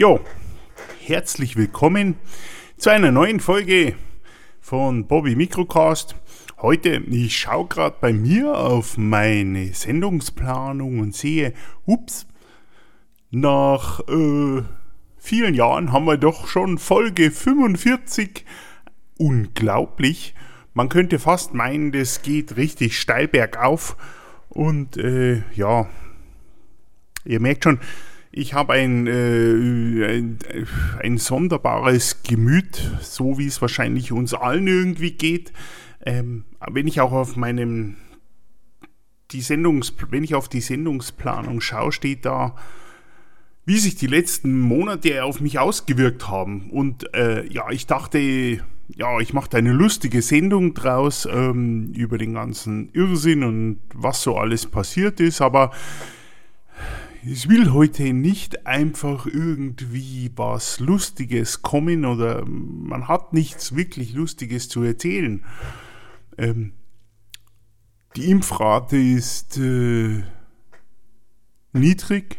Jo, herzlich willkommen zu einer neuen Folge von Bobby Microcast. Heute, ich schaue gerade bei mir auf meine Sendungsplanung und sehe, ups, nach äh, vielen Jahren haben wir doch schon Folge 45. Unglaublich. Man könnte fast meinen, das geht richtig steil bergauf. Und äh, ja, ihr merkt schon, ich habe ein, äh, ein, ein, sonderbares Gemüt, so wie es wahrscheinlich uns allen irgendwie geht. Ähm, wenn ich auch auf meinem die Sendungs, wenn ich auf die Sendungsplanung schaue, steht da, wie sich die letzten Monate auf mich ausgewirkt haben. Und äh, ja, ich dachte, ja, ich mache da eine lustige Sendung draus ähm, über den ganzen Irrsinn und was so alles passiert ist, aber ich will heute nicht einfach irgendwie was Lustiges kommen oder man hat nichts wirklich Lustiges zu erzählen. Ähm, die Impfrate ist äh, niedrig.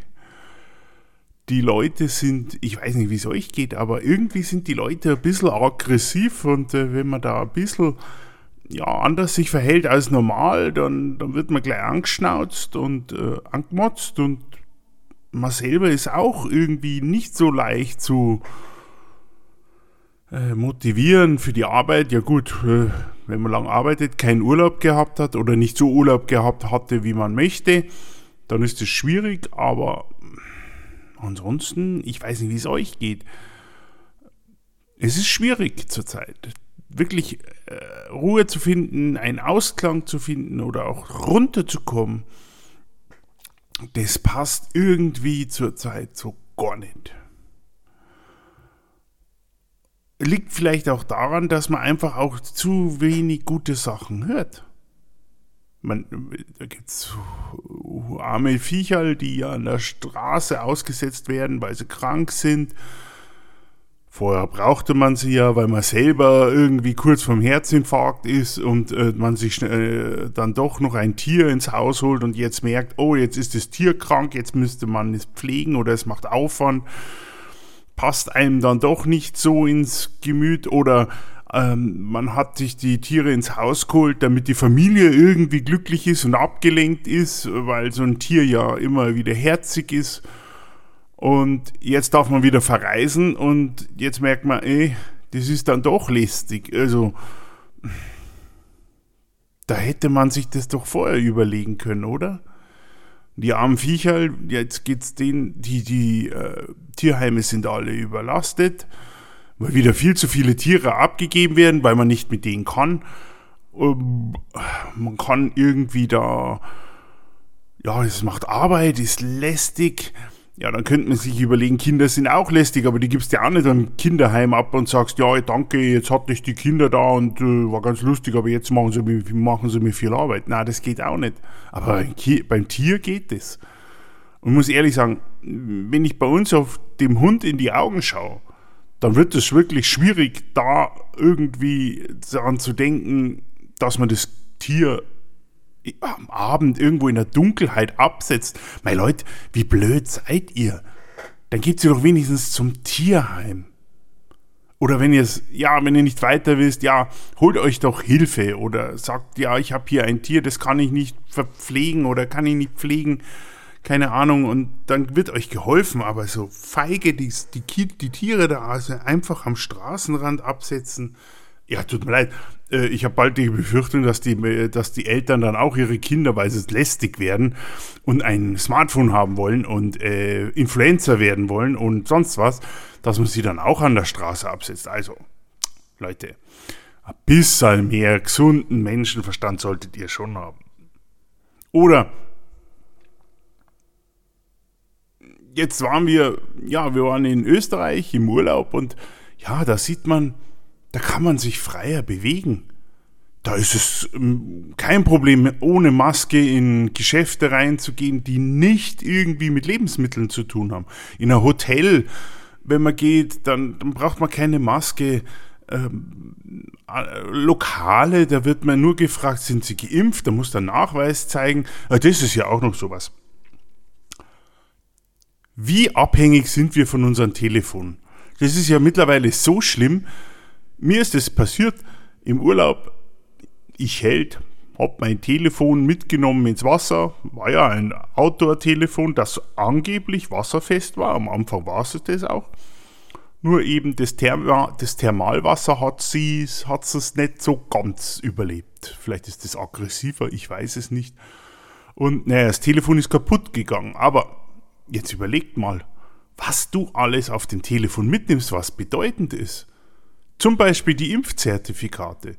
Die Leute sind, ich weiß nicht, wie es euch geht, aber irgendwie sind die Leute ein bisschen aggressiv und äh, wenn man da ein bisschen ja, anders sich verhält als normal, dann, dann wird man gleich angeschnauzt und äh, angemotzt und man selber ist auch irgendwie nicht so leicht zu äh, motivieren für die Arbeit. Ja gut, äh, wenn man lang arbeitet, keinen Urlaub gehabt hat oder nicht so Urlaub gehabt hatte, wie man möchte, dann ist es schwierig, aber ansonsten, ich weiß nicht, wie es euch geht. Es ist schwierig zurzeit, wirklich äh, Ruhe zu finden, einen Ausklang zu finden oder auch runterzukommen das passt irgendwie zur Zeit so gar nicht. Liegt vielleicht auch daran, dass man einfach auch zu wenig gute Sachen hört. Man, da gibt es arme Viecherl, die an der Straße ausgesetzt werden, weil sie krank sind Vorher brauchte man sie ja, weil man selber irgendwie kurz vom Herzinfarkt ist und äh, man sich äh, dann doch noch ein Tier ins Haus holt und jetzt merkt, oh, jetzt ist das Tier krank, jetzt müsste man es pflegen oder es macht Aufwand. Passt einem dann doch nicht so ins Gemüt oder ähm, man hat sich die Tiere ins Haus geholt, damit die Familie irgendwie glücklich ist und abgelenkt ist, weil so ein Tier ja immer wieder herzig ist und jetzt darf man wieder verreisen und jetzt merkt man, ey, das ist dann doch lästig. Also, da hätte man sich das doch vorher überlegen können, oder? Die armen Viecher, jetzt geht's denen, die, die äh, Tierheime sind alle überlastet, weil wieder viel zu viele Tiere abgegeben werden, weil man nicht mit denen kann. Ähm, man kann irgendwie da, ja, es macht Arbeit, ist lästig ja, dann könnte man sich überlegen, Kinder sind auch lästig, aber die gibst du auch nicht am Kinderheim ab und sagst, ja, danke, jetzt hatte ich die Kinder da und äh, war ganz lustig, aber jetzt machen sie, mir, machen sie mir viel Arbeit. Nein, das geht auch nicht. Aber beim Tier geht das. Und muss ehrlich sagen, wenn ich bei uns auf dem Hund in die Augen schaue, dann wird es wirklich schwierig, da irgendwie daran zu denken, dass man das Tier am Abend irgendwo in der Dunkelheit absetzt. Mein Leute, wie blöd seid ihr? Dann geht sie doch wenigstens zum Tierheim. Oder wenn ihr es, ja, wenn ihr nicht weiter wisst, ja, holt euch doch Hilfe oder sagt, ja, ich habe hier ein Tier, das kann ich nicht verpflegen oder kann ich nicht pflegen, keine Ahnung, und dann wird euch geholfen, aber so feige die, die, die Tiere da also einfach am Straßenrand absetzen, ja, tut mir leid. Äh, ich habe bald die Befürchtung, dass die, äh, dass die Eltern dann auch ihre Kinder, weil sie lästig werden und ein Smartphone haben wollen und äh, Influencer werden wollen und sonst was, dass man sie dann auch an der Straße absetzt. Also, Leute, ein bisschen mehr gesunden Menschenverstand solltet ihr schon haben. Oder jetzt waren wir, ja, wir waren in Österreich im Urlaub und ja, da sieht man, da kann man sich freier bewegen. Da ist es ähm, kein Problem, ohne Maske in Geschäfte reinzugehen, die nicht irgendwie mit Lebensmitteln zu tun haben. In ein Hotel, wenn man geht, dann, dann braucht man keine Maske. Ähm, äh, Lokale, da wird man nur gefragt, sind sie geimpft, da muss der Nachweis zeigen. Äh, das ist ja auch noch sowas. Wie abhängig sind wir von unserem Telefon? Das ist ja mittlerweile so schlimm. Mir ist es passiert im Urlaub. Ich hält, hab mein Telefon mitgenommen ins Wasser. War ja ein Outdoor-Telefon, das angeblich wasserfest war. Am Anfang war es das auch. Nur eben das, Therma, das Thermalwasser hat sie hat nicht so ganz überlebt. Vielleicht ist das aggressiver, ich weiß es nicht. Und naja, das Telefon ist kaputt gegangen. Aber jetzt überlegt mal, was du alles auf dem Telefon mitnimmst, was bedeutend ist. Zum Beispiel die Impfzertifikate.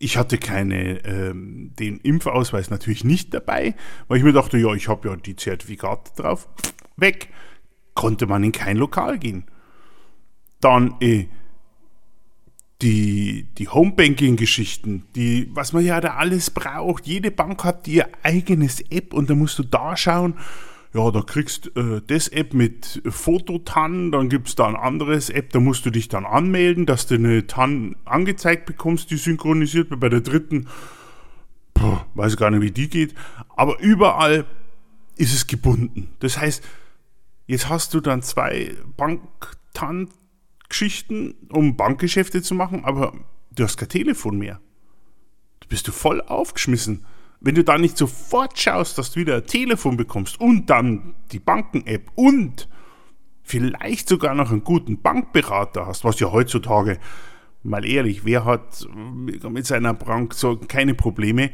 Ich hatte keine, ähm, den Impfausweis natürlich nicht dabei, weil ich mir dachte, ja, ich habe ja die Zertifikate drauf. Weg. Konnte man in kein Lokal gehen. Dann äh, die, die Homebanking-Geschichten, die, was man ja da alles braucht. Jede Bank hat ihr eigenes App und da musst du da schauen ja, da kriegst äh, das App mit Fototan, dann gibt es da ein anderes App, da musst du dich dann anmelden, dass du eine TAN angezeigt bekommst, die synchronisiert wird. Bei der dritten, puh, weiß gar nicht, wie die geht. Aber überall ist es gebunden. Das heißt, jetzt hast du dann zwei Bank-TAN-Geschichten, um Bankgeschäfte zu machen, aber du hast kein Telefon mehr. Da bist du voll aufgeschmissen. Wenn du da nicht sofort schaust, dass du wieder ein Telefon bekommst und dann die Banken-App und vielleicht sogar noch einen guten Bankberater hast, was ja heutzutage, mal ehrlich, wer hat mit seiner Bank so keine Probleme,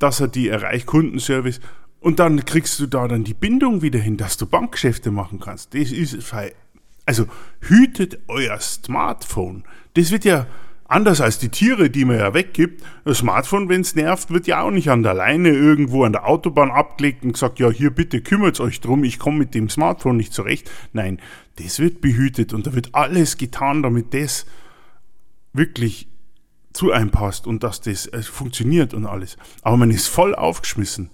dass er die erreicht, Kundenservice, und dann kriegst du da dann die Bindung wieder hin, dass du Bankgeschäfte machen kannst. Das ist, also hütet euer Smartphone. Das wird ja Anders als die Tiere, die man ja weggibt, das Smartphone, wenn es nervt, wird ja auch nicht an der Leine irgendwo an der Autobahn abgelegt und gesagt, ja, hier bitte kümmert euch drum, ich komme mit dem Smartphone nicht zurecht. Nein, das wird behütet und da wird alles getan, damit das wirklich zu einem passt und dass das äh, funktioniert und alles. Aber man ist voll aufgeschmissen.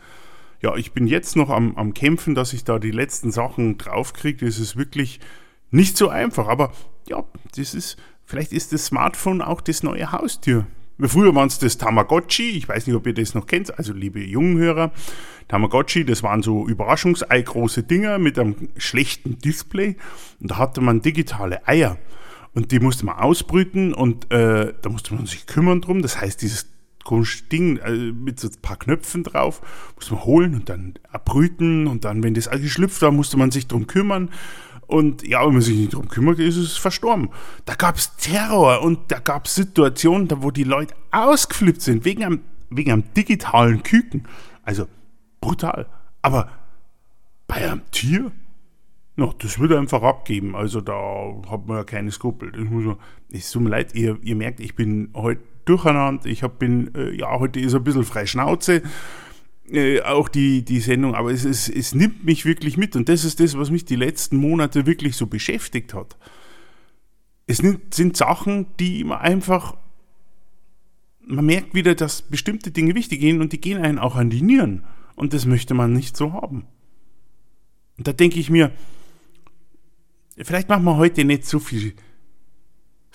Ja, ich bin jetzt noch am, am Kämpfen, dass ich da die letzten Sachen draufkriege. Das ist wirklich nicht so einfach, aber ja, das ist Vielleicht ist das Smartphone auch das neue Haustier. Früher waren es das Tamagotchi, ich weiß nicht, ob ihr das noch kennt, also liebe jungen Hörer. Tamagotchi, das waren so Überraschungsei große Dinger mit einem schlechten Display und da hatte man digitale Eier und die musste man ausbrüten und äh, da musste man sich kümmern drum. Das heißt, dieses komische Ding äh, mit so ein paar Knöpfen drauf musste man holen und dann erbrüten und dann, wenn das geschlüpft war, musste man sich drum kümmern. Und ja, wenn man sich nicht darum kümmert, ist es verstorben. Da gab es Terror und da gab es Situationen, wo die Leute ausgeflippt sind, wegen einem, wegen einem digitalen Küken. Also brutal. Aber bei einem Tier? No, das wird einfach abgeben. Also da hat man ja keine Skrupel. Das es tut mir leid, ihr, ihr merkt, ich bin heute durcheinander. Ich hab, bin, äh, ja, heute ist ein bisschen frei Schnauze äh, auch die, die Sendung, aber es, es, es nimmt mich wirklich mit und das ist das, was mich die letzten Monate wirklich so beschäftigt hat. Es sind Sachen, die man einfach, man merkt wieder, dass bestimmte Dinge wichtig gehen und die gehen einen auch an die Nieren und das möchte man nicht so haben. Und da denke ich mir, vielleicht machen wir heute nicht so viel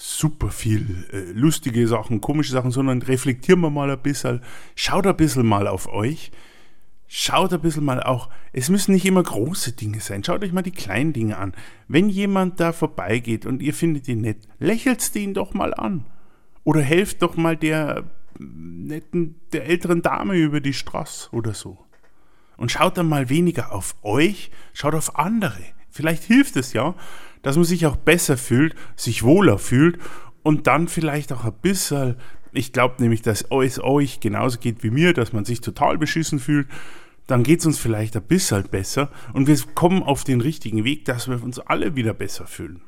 super viel äh, lustige Sachen, komische Sachen, sondern reflektieren wir mal ein bisschen, schaut ein bisschen mal auf euch, schaut ein bisschen mal auch, es müssen nicht immer große Dinge sein, schaut euch mal die kleinen Dinge an. Wenn jemand da vorbeigeht und ihr findet ihn nett, lächelt ihn doch mal an. Oder helft doch mal der netten, der älteren Dame über die Straße oder so. Und schaut dann mal weniger auf euch, schaut auf andere. Vielleicht hilft es ja, dass man sich auch besser fühlt, sich wohler fühlt und dann vielleicht auch ein bisschen, ich glaube nämlich, dass es euch genauso geht wie mir, dass man sich total beschissen fühlt, dann geht es uns vielleicht ein bisschen besser und wir kommen auf den richtigen Weg, dass wir uns alle wieder besser fühlen.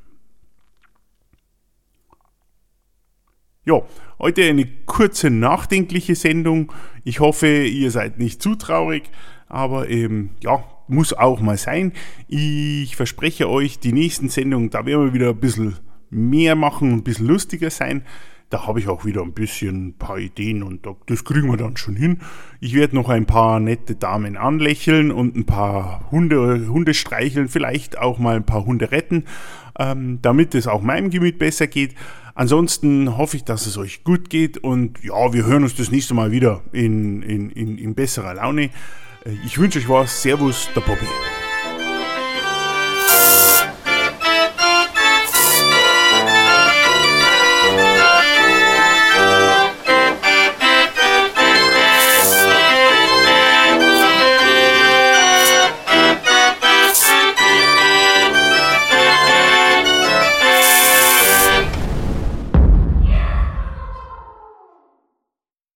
Ja, heute eine kurze nachdenkliche Sendung. Ich hoffe, ihr seid nicht zu traurig, aber eben, ja, muss auch mal sein. Ich verspreche euch, die nächsten Sendungen, da werden wir wieder ein bisschen mehr machen und ein bisschen lustiger sein. Da habe ich auch wieder ein bisschen ein paar Ideen und das kriegen wir dann schon hin. Ich werde noch ein paar nette Damen anlächeln und ein paar Hunde, Hunde streicheln, vielleicht auch mal ein paar Hunde retten, ähm, damit es auch meinem Gemüt besser geht. Ansonsten hoffe ich, dass es euch gut geht und ja, wir hören uns das nächste Mal wieder in, in, in, in besserer Laune. Äh, ich wünsche euch was. Servus, der Bobby.